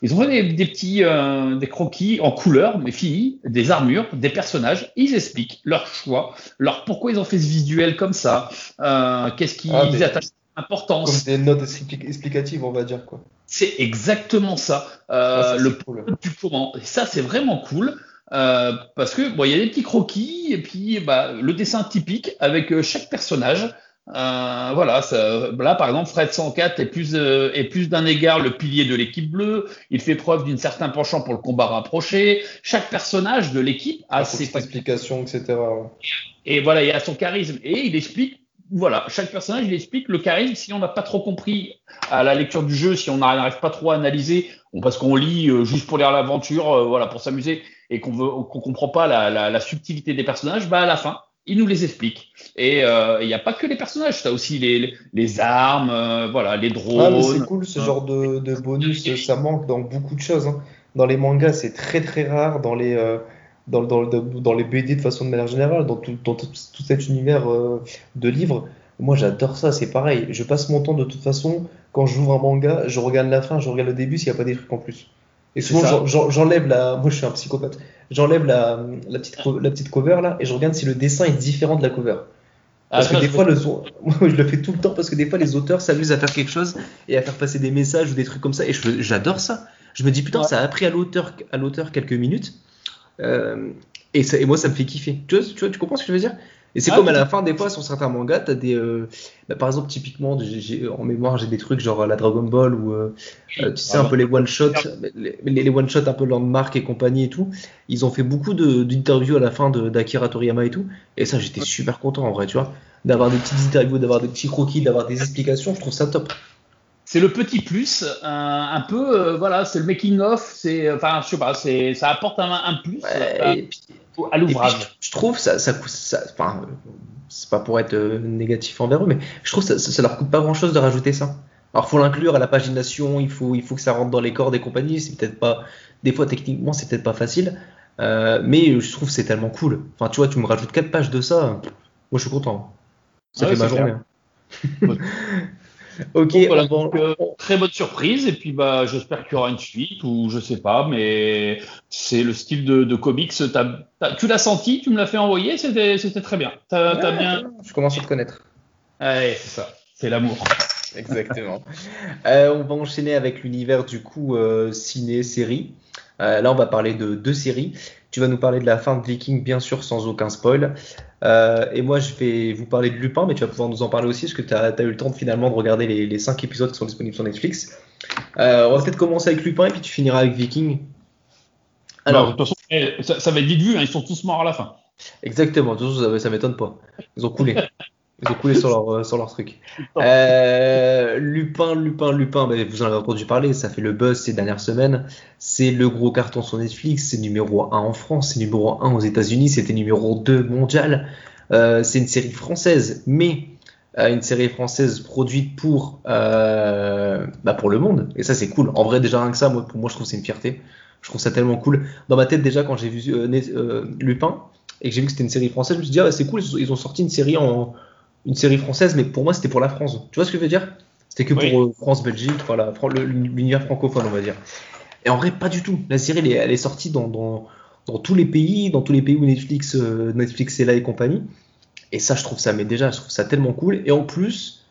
Ils ont fait des, des petits euh, des croquis en couleur, mais finis, des armures, des personnages. Ils expliquent leur choix, leur pourquoi ils ont fait ce visuel comme ça, euh, qu'est-ce qu'ils ah, attachent importance. Comme des notes explicatives, on va dire quoi. C'est exactement ça, ah, ça le cool. du comment. Et ça, c'est vraiment cool. Euh, parce que bon, il y a des petits croquis et puis bah, le dessin typique avec euh, chaque personnage. Euh, voilà, ça, là par exemple, Fred 104 est plus euh, est plus d'un égard le pilier de l'équipe bleue. Il fait preuve d'une certain penchant pour le combat rapproché. Chaque personnage de l'équipe a ses explications, etc. Et voilà, il a son charisme et il explique. Voilà, chaque personnage il explique le charisme. Si on n'a pas trop compris à la lecture du jeu, si on n'arrive pas trop à analyser, parce qu'on lit euh, juste pour lire l'aventure, voilà, pour s'amuser et qu'on veut qu'on comprend pas la, la, la, subtilité des personnages, bah à la fin, il nous les explique. Et il euh, n'y a pas que les personnages, tu as aussi les, les armes, euh, voilà, les drones. Ah, c'est cool ce genre de, de bonus, ça manque dans beaucoup de choses. Hein. Dans les mangas, c'est très très rare. Dans les euh, dans, dans, dans, les BD de façon de manière générale, dans tout, dans tout, tout cet univers euh, de livres, moi j'adore ça, c'est pareil. Je passe mon temps de toute façon, quand j'ouvre un manga, je regarde la fin, je regarde le début s'il n'y a pas des trucs en plus. Et souvent, j'enlève la. Moi, je suis un psychopathe. J'enlève la, la, petite, la petite cover là et je regarde si le dessin est différent de la cover. Ah, parce ah, que des fois, le... je le fais tout le temps parce que des fois, les auteurs s'amusent à faire quelque chose et à faire passer des messages ou des trucs comme ça. Et j'adore ça. Je me dis, putain, ouais. ça a pris à l'auteur quelques minutes. Euh, et, ça, et, moi, ça me fait kiffer. Tu vois, tu, vois, tu comprends ce que je veux dire? Et c'est ah, comme à la fin, des fois, sur certains mangas, t'as des. Euh, bah, par exemple, typiquement, en mémoire, j'ai des trucs genre la Dragon Ball ou euh, euh, tu sais, un peu les one-shots, les, les one-shots un peu Landmark et compagnie et tout. Ils ont fait beaucoup d'interviews à la fin d'Akira Toriyama et tout. Et ça, j'étais super content en vrai, tu vois. D'avoir des petites interviews, d'avoir des petits croquis, d'avoir des explications, je trouve ça top c'est le petit plus, un, un peu, euh, voilà, c'est le making of, c'est, enfin, je sais pas, c'est, ça apporte un, un plus ouais, à, et puis, à l'ouvrage. Je, trouve ça, ça, ça enfin, c'est pas pour être euh, négatif envers eux, mais je trouve ça, ça, ça leur coûte pas grand chose de rajouter ça. Alors faut l'inclure à la pagination, il faut, il faut que ça rentre dans les cordes des compagnies. C'est peut-être pas, des fois techniquement c'est peut-être pas facile, euh, mais je trouve c'est tellement cool. Enfin tu vois, tu me rajoutes 4 pages de ça, moi je suis content. Ça ah fait ma journée. Ok, voilà, donc, euh, très bonne surprise. Et puis, bah, j'espère qu'il y aura une suite ou je sais pas, mais c'est le style de, de comics. tu l'as senti, tu me l'as fait envoyer, c'était très bien. bien. Je commence à te connaître. Ouais, c'est ça, c'est l'amour. Exactement. Euh, on va enchaîner avec l'univers du coup euh, ciné-série. là, on va parler de deux séries. Tu vas nous parler de la fin de Viking, bien sûr, sans aucun spoil. Euh, et moi, je vais vous parler de Lupin, mais tu vas pouvoir nous en parler aussi, parce que tu as, eu le temps finalement de regarder les, les 5 épisodes qui sont disponibles sur Netflix. Euh, on va peut-être commencer avec Lupin, et puis tu finiras avec Viking. Alors, de toute façon, eh, ça, va être vite vu, hein, ils sont tous morts à la fin. Exactement, de toute façon, ça, ça m'étonne pas. Ils ont coulé. Ils ont coulé sur leur, euh, sur leur truc. Euh, Lupin, Lupin, Lupin, bah, vous en avez entendu parler, ça fait le buzz ces dernières semaines. C'est le gros carton sur Netflix, c'est numéro 1 en France, c'est numéro 1 aux États-Unis, c'était numéro 2 mondial. Euh, c'est une série française, mais euh, une série française produite pour, bah pour le monde. Et ça, c'est cool. En vrai, déjà rien que ça, moi, pour moi, je trouve c'est une fierté. Je trouve ça tellement cool. Dans ma tête, déjà, quand j'ai vu Lupin et que j'ai vu que c'était une série française, je me suis dit, ah, c'est cool, ils ont sorti une série en une série française, mais pour moi, c'était pour la France. Tu vois ce que je veux dire? C'était que pour euh, France-Belgique, voilà, l'univers francophone, on va dire. Et en vrai, pas du tout. La série, elle est, sortie dans, dans, dans, tous les pays, dans tous les pays où Netflix, euh, Netflix est là et compagnie. Et ça, je trouve ça, mais déjà, je trouve ça tellement cool. Et en plus,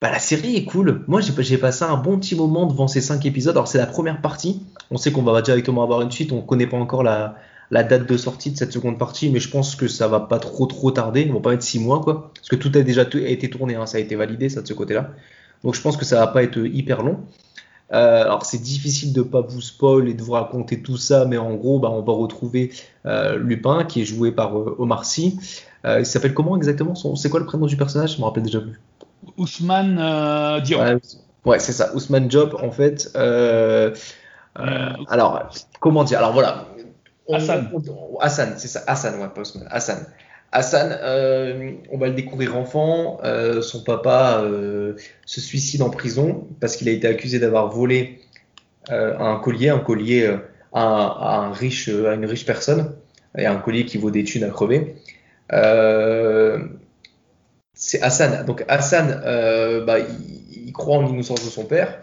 bah, la série est cool. Moi, j'ai passé un bon petit moment devant ces cinq épisodes. Alors, c'est la première partie. On sait qu'on va directement avoir une suite. On connaît pas encore la, la date de sortie de cette seconde partie, mais je pense que ça va pas trop trop tarder. Ils vont pas être six mois, quoi. Parce que tout a déjà été tourné, hein, ça a été validé, ça de ce côté-là. Donc je pense que ça va pas être hyper long. Euh, alors c'est difficile de pas vous spoil et de vous raconter tout ça, mais en gros, bah, on va retrouver euh, Lupin qui est joué par euh, Omar Sy. il s'appelle comment exactement C'est quoi le prénom du personnage? Je me rappelle déjà plus. Ousmane Diop. Ouais, c'est ça, Ousmane Diop en fait. alors comment dire? Alors voilà, Hassan. Hassan, c'est ça. Hassan, ouais, pas Hassan. Hassan, euh, on va le découvrir enfant. Euh, son papa euh, se suicide en prison parce qu'il a été accusé d'avoir volé un collier, un collier à, un riche, à une riche personne, et un collier qui vaut des thunes à crever. c'est Hassan. Donc Hassan, bah, il, il, croit en l'innocence de son père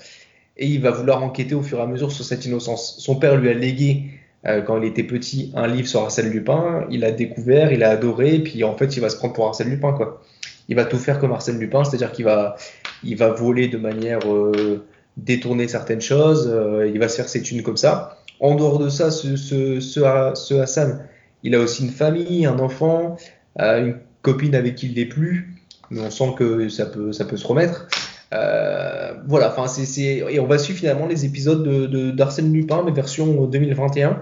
et il va vouloir enquêter au fur et à mesure sur cette innocence. Son père lui a légué quand il était petit un livre sur Arsène Lupin, il a découvert, il a adoré, puis en fait il va se prendre pour Arsène Lupin quoi. Il va tout faire comme Arsène Lupin, c'est-à-dire qu'il va, il va voler de manière euh, détournée certaines choses, euh, il va se faire ses thunes comme ça. En dehors de ça, ce, ce, ce, Hassan, il a aussi une famille, un enfant, une copine avec qui il n'est plus, mais on sent que ça peut, ça peut se remettre. Voilà, enfin c'est, et on va suivre finalement les épisodes de, d'Arsène Lupin, mais version 2021.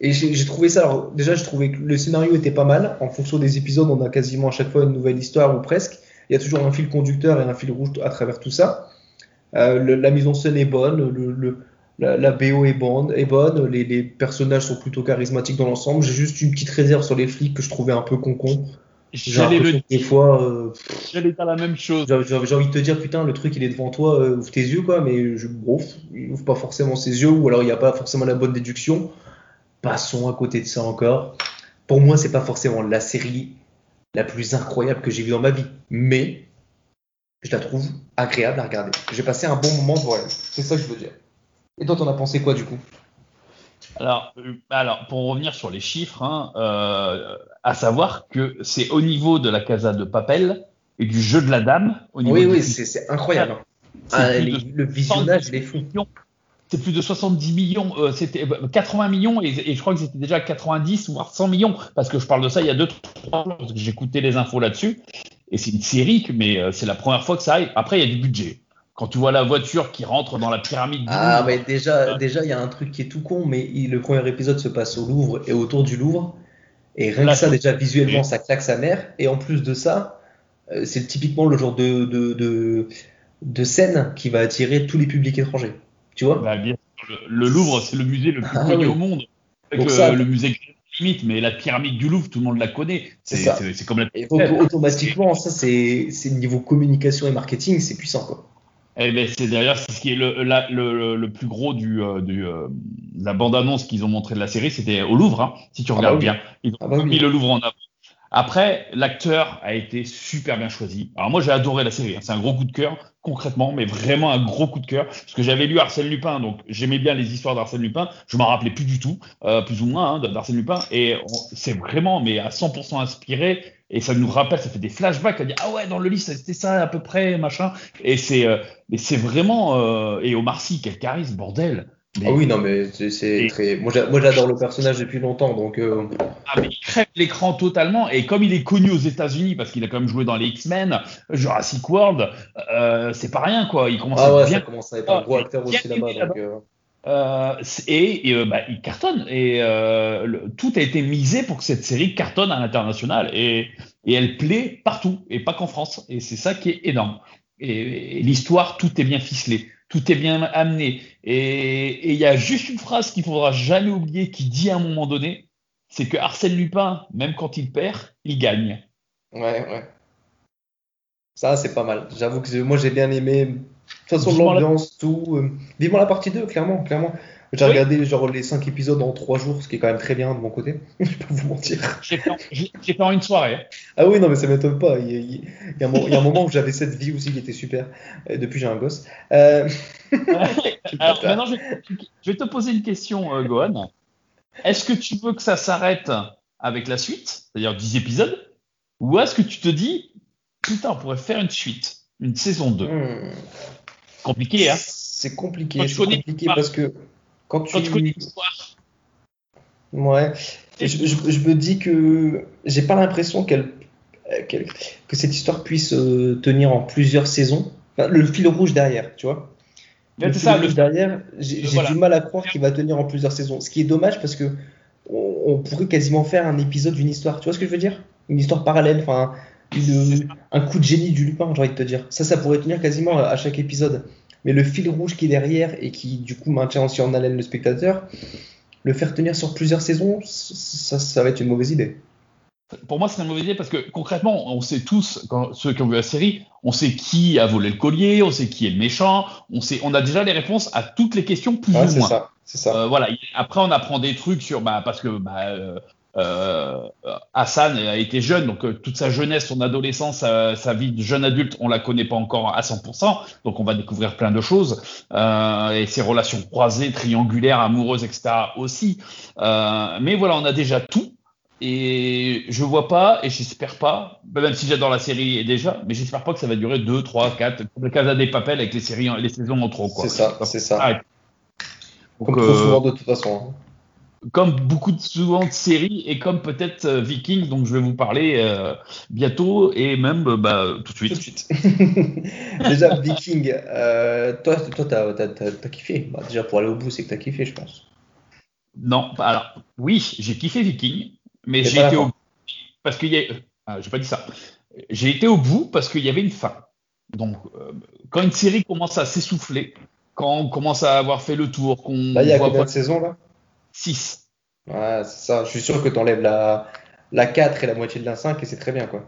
Et j'ai trouvé ça, déjà, je trouvais que le scénario était pas mal. En fonction des épisodes, on a quasiment à chaque fois une nouvelle histoire ou presque. Il y a toujours un fil conducteur et un fil rouge à travers tout ça. Euh, la mise en scène est bonne, le, la, BO est bonne, est bonne les, personnages sont plutôt charismatiques dans l'ensemble. J'ai juste une petite réserve sur les flics que je trouvais un peu con-con. J'allais le des fois. Euh, J'allais dire la même chose. J'ai envie de te dire, putain, le truc il est devant toi, euh, ouvre tes yeux quoi, mais je, ouf, il ouvre pas forcément ses yeux, ou alors il n'y a pas forcément la bonne déduction. Passons à côté de ça encore. Pour moi, c'est pas forcément la série la plus incroyable que j'ai vue dans ma vie, mais je la trouve agréable à regarder. J'ai passé un bon moment pour elle. C'est ça que je veux dire. Et toi, t'en as pensé quoi du coup? Alors, euh, alors, pour revenir sur les chiffres, hein, euh, à savoir que c'est au niveau de la Casa de Papel et du jeu de la dame. oui, oui, c'est incroyable. Ah, le visionnage, il est fou c'est plus de 70 millions, euh, c'était 80 euh, millions et, je crois que c'était déjà 90 voire 100 millions parce que je parle de ça il y a deux trois ans parce que j'écoutais les infos là-dessus et c'est une série mais euh, c'est la première fois que ça arrive. Après il y a du budget. Quand tu vois la voiture qui rentre dans la pyramide. Du ah mais déjà déjà il y a un truc qui est tout con mais le premier épisode se passe au Louvre et autour du Louvre et rien que ça déjà visuellement ça claque sa mère et en plus de ça c'est typiquement le genre de, de, de, de scène qui va attirer tous les publics étrangers. Tu vois? Bah, le, Louvre, c'est le musée le plus ah connu au monde. le, musée limite, mais la pyramide du Louvre, tout le monde la connaît. C'est comme la. Et automatiquement, ça, c'est niveau communication et marketing, c'est puissant, quoi. Eh ben, c'est d'ailleurs ce qui est le, le, plus gros du, euh, du euh, la bande annonce qu'ils ont montré de la série, c'était au Louvre. Hein, si tu ah regardes bah bien, ils ont ah bah mis le Louvre en avant. Après, l'acteur a été super bien choisi. Alors moi, j'ai adoré la série. Hein. C'est un gros coup de cœur, concrètement, mais vraiment un gros coup de cœur. Parce que j'avais lu Arsène Lupin, donc j'aimais bien les histoires d'Arsène Lupin. Je m'en rappelais plus du tout, euh, plus ou moins, hein, d'Arsène Lupin. Et c'est vraiment, mais à 100% inspiré. Et ça nous rappelle, ça fait des flashbacks. On dit ah ouais, dans le livre, c'était ça à peu près, machin. Et c'est, euh, mais c'est vraiment. Euh, et Omar Sy, quel charisme, bordel. Ah oui, non, mais c'est très. Moi, j'adore le personnage depuis longtemps, donc. Euh, ah, mais il crève l'écran totalement, et comme il est connu aux États-Unis, parce qu'il a quand même joué dans les X-Men, Jurassic World, euh, c'est pas rien, quoi. Il commence ah ouais, à bien. Ça commence à être un gros acteur aussi là-bas, donc. Euh... Euh, et, bah, il cartonne et tout a été misé pour que cette série cartonne à l'international et, et, elle plaît partout et pas qu'en France et c'est ça qui est énorme et l'histoire tout est bien ficelé tout est bien amené. Et il y a juste une phrase qu'il faudra jamais oublier qui dit à un moment donné, c'est que Arsène Lupin, même quand il perd, il gagne. Ouais, ouais. Ça, c'est pas mal. J'avoue que moi, j'ai bien aimé. De toute façon, l'ambiance, tout. Euh, vivement la partie 2, clairement, clairement. J'ai regardé genre les 5 épisodes en 3 jours, ce qui est quand même très bien de mon côté. je vais pas vous mentir. J'ai fait, en une soirée. Ah oui, non, mais ça m'étonne pas. Il y, a, un, moment où j'avais cette vie aussi qui était super. Et depuis, j'ai un gosse. Euh... Alors maintenant, je, vais te poser une question, euh, Gohan. Est-ce que tu veux que ça s'arrête avec la suite, c'est-à-dire 10 épisodes, ou est-ce que tu te dis, putain, on pourrait faire une suite, une saison 2 hmm. Compliqué, hein C'est compliqué, c'est compliqué parce que quand tu, connais l'histoire. Ouais. je, je, me dis que j'ai pas l'impression qu'elle, que cette histoire puisse euh, tenir en plusieurs saisons. le fil rouge derrière, tu vois. Le fil rouge derrière, j'ai du mal à croire qu'il va tenir en plusieurs saisons. Ce qui est dommage parce que on, pourrait quasiment faire un épisode d'une histoire. Tu vois ce que je veux dire? Une histoire parallèle, enfin, un coup de génie du Lupin, j'ai envie de te dire. Ça, ça pourrait tenir quasiment à chaque épisode mais le fil rouge qui est derrière et qui du coup maintient aussi en haleine le spectateur, le faire tenir sur plusieurs saisons, ça, ça va être une mauvaise idée. Pour moi, c'est une mauvaise idée parce que concrètement, on sait tous, quand, ceux qui ont vu la série, on sait qui a volé le collier, on sait qui est le méchant, on sait, on a déjà les réponses à toutes les questions plus ou moins. Ça, c'est ça. Euh, voilà. Après, on apprend des trucs sur, bah, parce que bah, euh, Hassan a été jeune, donc euh, toute sa jeunesse, son adolescence, sa, vie de jeune adulte, on la connaît pas encore à 100%, donc on va découvrir plein de choses euh, et ses relations croisées, triangulaires, amoureuses, etc. aussi. mais voilà, on a déjà tout. Et je vois pas, et j'espère pas, même si j'adore la série déjà, mais j'espère pas que ça va durer 2, 3, 4, comme le cas des papels avec les séries, les saisons en trop. C'est ça, c'est ça. Donc, comme trop souvent de toute façon comme beaucoup de, souvent de séries et comme peut-être euh, Vikings, dont je vais vous parler euh, bientôt et même euh, bah, tout de suite. Tout de suite. déjà, Viking, toi, toi t'as, kiffé. Bah, déjà, pour aller au bout, c'est que t'as kiffé, je pense. Non, alors, oui, j'ai kiffé Viking, mais j'ai été au bout parce qu'il y a. Ah, j'ai pas dit ça. J'ai été au bout parce qu'il y avait une fin. Donc, quand une série commence à s'essouffler, quand on commence à avoir fait le tour, qu'on. Là, il y a combien de saisons là? 6. Ouais, c'est ça. Je suis sûr que tu enlèves la, la 4 et la moitié de la 5 et c'est très bien, quoi.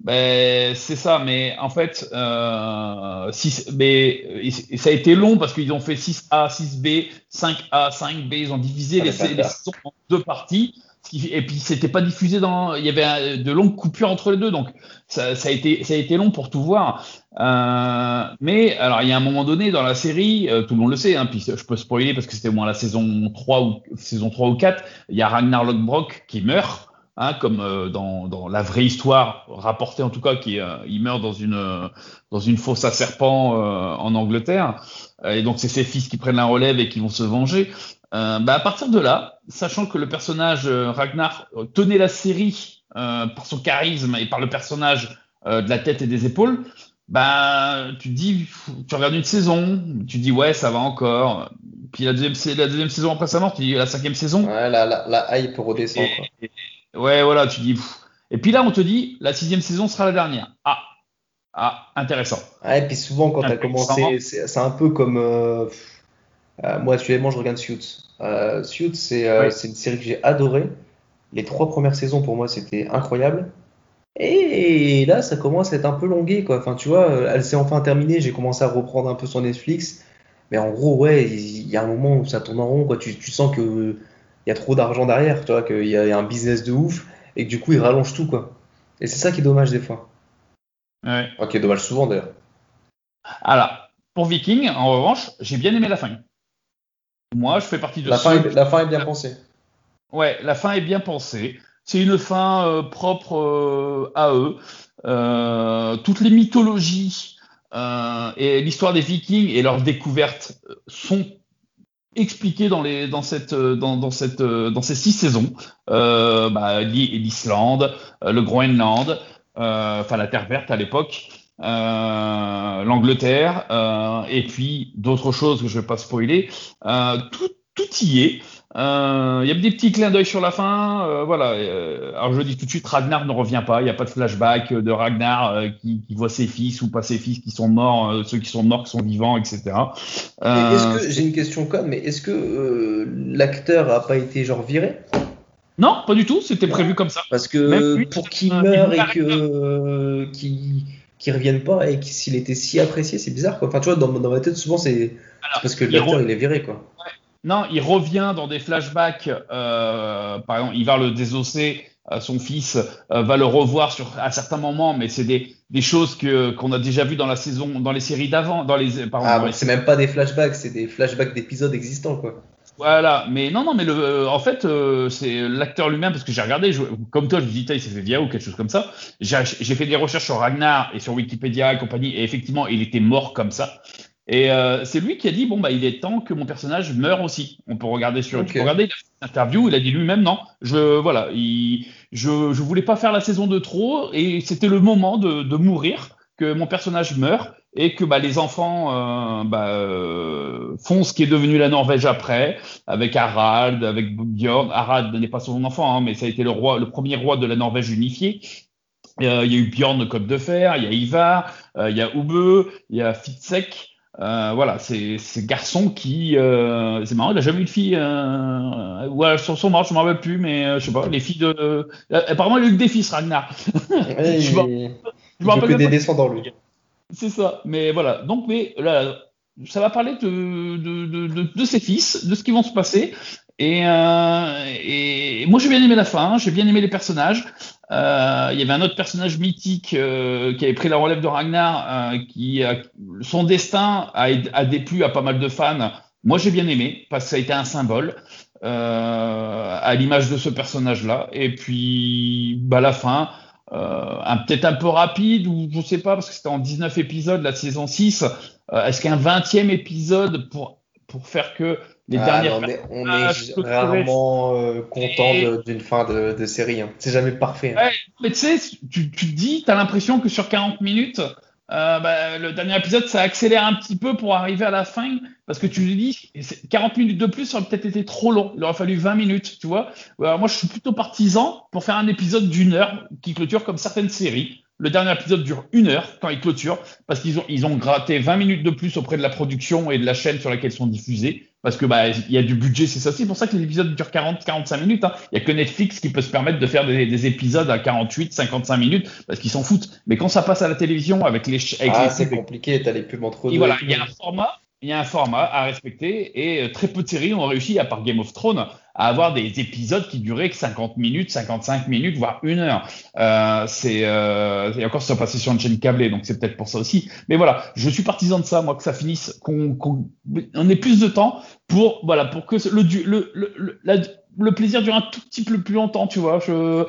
Ben, c'est ça, mais en fait, euh, mais, ça a été long parce qu'ils ont fait 6A, 6B, 5A, 5B, ils ont divisé les, les saisons en deux parties et puis c'était pas diffusé dans il y avait de longues coupures entre les deux donc ça, ça a été ça a été long pour tout voir. Euh, mais alors il y a un moment donné dans la série euh, tout le monde le sait hein, puis je peux spoiler parce que c'était au moins la saison 3 ou saison 3 ou 4 il y a Ragnar Lothbrok qui meurt hein, comme euh, dans, dans, la vraie histoire rapportée en tout cas qui euh, il meurt dans une dans une fosse à serpents en Angleterre. Et donc c'est ses fils qui prennent la relève et qui vont se venger euh, bah à partir de là, sachant que le personnage euh, Ragnar euh, tenait la série euh, par son charisme et par le personnage de la tête et des épaules, bah tu dis, tu regardes une saison, tu dis ouais ça va encore. Puis la deuxième, la deuxième saison après sa mort, tu dis la cinquième saison. Ouais, la, la, la hype redescend. Et, ouais voilà, tu dis. Et puis là on te dit la sixième saison sera la dernière. Ah ah intéressant. Ouais, et puis souvent quand tu as commencé, c'est un peu comme euh, moi, actuellement, je regarde Suits. Euh, Suits, euh, c'est une série que j'ai adorée. Les trois premières saisons, pour moi, c'était incroyable. Et là, ça commence à être un peu longué, quoi. Enfin, tu vois, elle s'est enfin terminée. J'ai commencé à reprendre un peu sur Netflix. Mais en gros, ouais, il y a un moment où ça tourne en rond, quoi. Tu, tu sens que il y a trop d'argent derrière, tu vois, qu'il y, a un business de ouf. et que du coup, il rallonge tout, quoi. Et c'est ça qui est dommage des fois. Ouais. Ok, dommage souvent d'ailleurs. Alors, pour Viking, en revanche, j'ai bien aimé la fin. Moi, je fais partie de La, fin est, la fin est bien pensée. Ouais, la fin est bien pensée. C'est une fin euh, propre euh, à eux. Euh, toutes les mythologies et l'histoire des Vikings et leurs découvertes sont expliquées dans les dans cette dans, dans cette dans ces six saisons. Bah, l'I- l'Islande, le Groenland, enfin la Terre verte à l'époque. Euh, l'Angleterre euh, et puis d'autres choses que je vais pas spoiler. Euh, tout, tout y est. Euh, Il y a des petits clins d'œil sur la fin. euh, voilà. Euh, alors je dis tout de suite, Ragnar ne revient pas. Il n'y a pas de flashback de Ragnar qui, qui voit ses fils ou pas ses fils qui sont morts, ceux qui sont morts qui sont vivants, etc. Que j'ai une question conne, mais est-ce que l'acteur a pas été genre viré? Non, pas du tout. C'était prévu comme ça. Parce Même que pour qu'il meure et que euh, qu'il qu'il revienne pas et s'il était si apprécié, c'est bizarre quoi. Enfin, tu vois, dans, dans ma tête, souvent c'est parce que l'acteur il est viré quoi. Non, il revient dans des flashbacks. Euh, par exemple, il va le désosser. euh, son fils euh, va le revoir sur à certains moments, mais c'est des, des choses que qu'on a déjà vues dans la saison, dans les séries d'avant, dans les pardon, Ah, les c'est même pas des flashbacks, c'est des flashbacks d'épisodes existants quoi. Voilà, mais non, non, mais le, euh, en fait, euh, c'est l'acteur lui-même, parce que j'ai regardé, je- comme toi, je me dis, il s'est fait via ou quelque chose comme ça. J'ai fait des recherches sur Ragnar et sur Wikipédia et compagnie, et effectivement, il était mort comme ça. Et euh, c'est lui qui a dit, bon, bah, il est temps que mon personnage meure aussi. On peut regarder sur, Ok. tu peux regarder, il a fait une interview, il a dit lui-même, non, je, voilà, il, je, je voulais pas faire la saison de trop, et c'était le moment de, de mourir, que mon personnage meure, et que bah, les enfants euh, bah, euh, font ce qui est devenu la Norvège après, avec Harald, avec Björn. Harald n'est pas son enfant, hein, mais ça a été le roi, le premier roi de la Norvège unifiée. Euh, Il y a eu Björn de Côte de Fer, il y a Ivar, il y a Ube, il y a Fitzek. Voilà, c'est ces garçons qui, c'est marrant, il a jamais eu de fille. Ouais, sont, sont mortes, je m'en rappelle plus, mais je sais pas, les filles de. apparemment, il a eu que des fils, Ragnar. Ouais, Je Je me veut rappelle que des descendants lui. C'est ça. Mais voilà. Donc, mais là, ça va parler de, de, de, ses fils, de ce qui vont se passer. Et, euh, et moi, j'ai bien aimé la fin. J'ai bien aimé les personnages. Euh, il y avait un autre personnage mythique euh, qui avait pris la relève de Ragnar, qui son destin a, a déplu à pas mal de fans. Moi, j'ai bien aimé parce que ça a été un symbole à l'image de ce personnage-là. Et puis, bah, la fin, un- peut-être un peu rapide, ou je sais pas, parce que c'était en 19 épisodes, la saison 6. Euh, Est-ce qu'un 20e épisode pour, pour faire que les Ah, dernières non, mais on est rarement euh, content Et- d'une fin de, de série. hein. C'est jamais parfait. hein. Ouais, mais tu sais, tu, tu te dis, tu as l'impression que sur 40 minutes, euh, bah, le dernier épisode, ça accélère un petit peu pour arriver à la fin, parce que tu dis, et c'est- 40 minutes de plus, aurait peut-être été trop long. Il aurait fallu 20 minutes, tu vois. Alors, moi, je suis plutôt partisan pour faire un épisode d'une heure qui clôture comme certaines séries. Le dernier épisode dure une heure quand il clôture, parce qu'ils ont, ils ont gratté 20 minutes de plus auprès de la production et de la chaîne sur laquelle ils sont diffusés. Parce que bah il y a du budget, c'est ça. C'est pour ça que les épisodes durent 40-45 minutes. hein. Il y a que Netflix qui peut se permettre de faire des, des épisodes à 48-55 minutes parce qu'ils s'en foutent. Mais quand ça passe à la télévision avec les avec Ah, les c'est compliqué, t'as les pubs entre et voilà, il y a un format, il y a un format à respecter et euh, très peu de séries ont réussi, à part Game of Thrones, à avoir des épisodes qui duraient que 50 minutes, 55 minutes, voire une heure. Euh, c'est euh, et encore ça passé sur une chaîne câblée, donc c'est peut-être pour ça aussi. Mais voilà, je suis partisan de ça, moi, que ça finisse, qu'on qu'on on ait plus de temps pour voilà pour que le du- le le, le, la- le plaisir dure un tout petit peu plus longtemps, tu vois. Je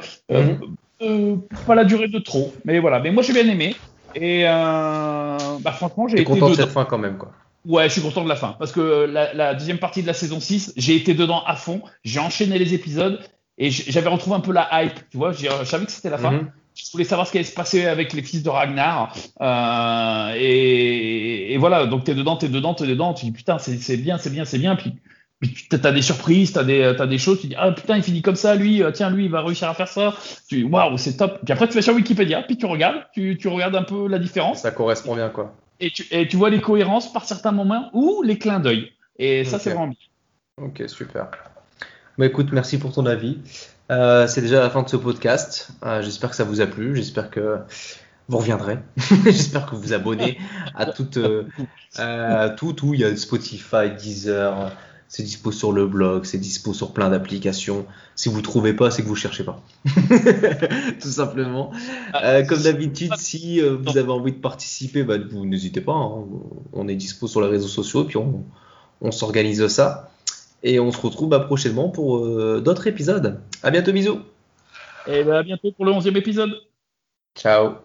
euh, pas la durée de trop, mais voilà. Mais moi j'ai bien aimé. Et bah, franchement, j'ai été content de cette fin quand même, quoi. Ouais, je suis content de la fin. Parce que la, la deuxième partie de la saison 6, j'ai été dedans à fond. J'ai enchaîné les épisodes et j'avais retrouvé un peu la hype. Tu vois, j'ai- je savais que c'était la fin. Mhm. Je voulais savoir ce qui allait se passer avec les fils de Ragnar. Euh, et, et voilà, donc t'es dedans, t'es dedans, t'es dedans. Tu dis putain, c'est bien, c'est bien, c'est bien. Puis, puis tu as des surprises, t'as des, t'as des choses. Tu dis ah putain, il finit comme ça, lui. euh, Tiens, lui, il va réussir à faire ça. Tu dis waouh, c'est top. Puis après, tu vas sur Wikipédia, puis tu regardes, tu, tu regardes un peu la différence Ça correspond bien, quoi. Et tu, et tu vois les cohérences par certains moments ou les clins d'œil. Et ça, c'est vraiment bien. Ok, super. Bah écoute, merci pour ton avis. Euh, c'est déjà la fin de ce podcast. Euh, j'espère que ça vous a plu. J'espère que vous reviendrez. j'espère que vous vous abonnez à euh, euh, tout, tout. Il y a Spotify, Deezer, C'est dispo sur le blog, c'est dispo sur plein d'applications. Si vous trouvez pas, c'est que vous cherchez pas. Tout simplement. Ah, euh, comme d'habitude, si euh, vous avez envie de participer, bah, vous n'hésitez pas. Hein. On est dispo sur les réseaux sociaux et puis on, s'organise ça. Et on se retrouve bah, prochainement pour euh, d'autres épisodes. À bientôt, bisous. Et bah, à bientôt pour le 11e épisode. Ciao.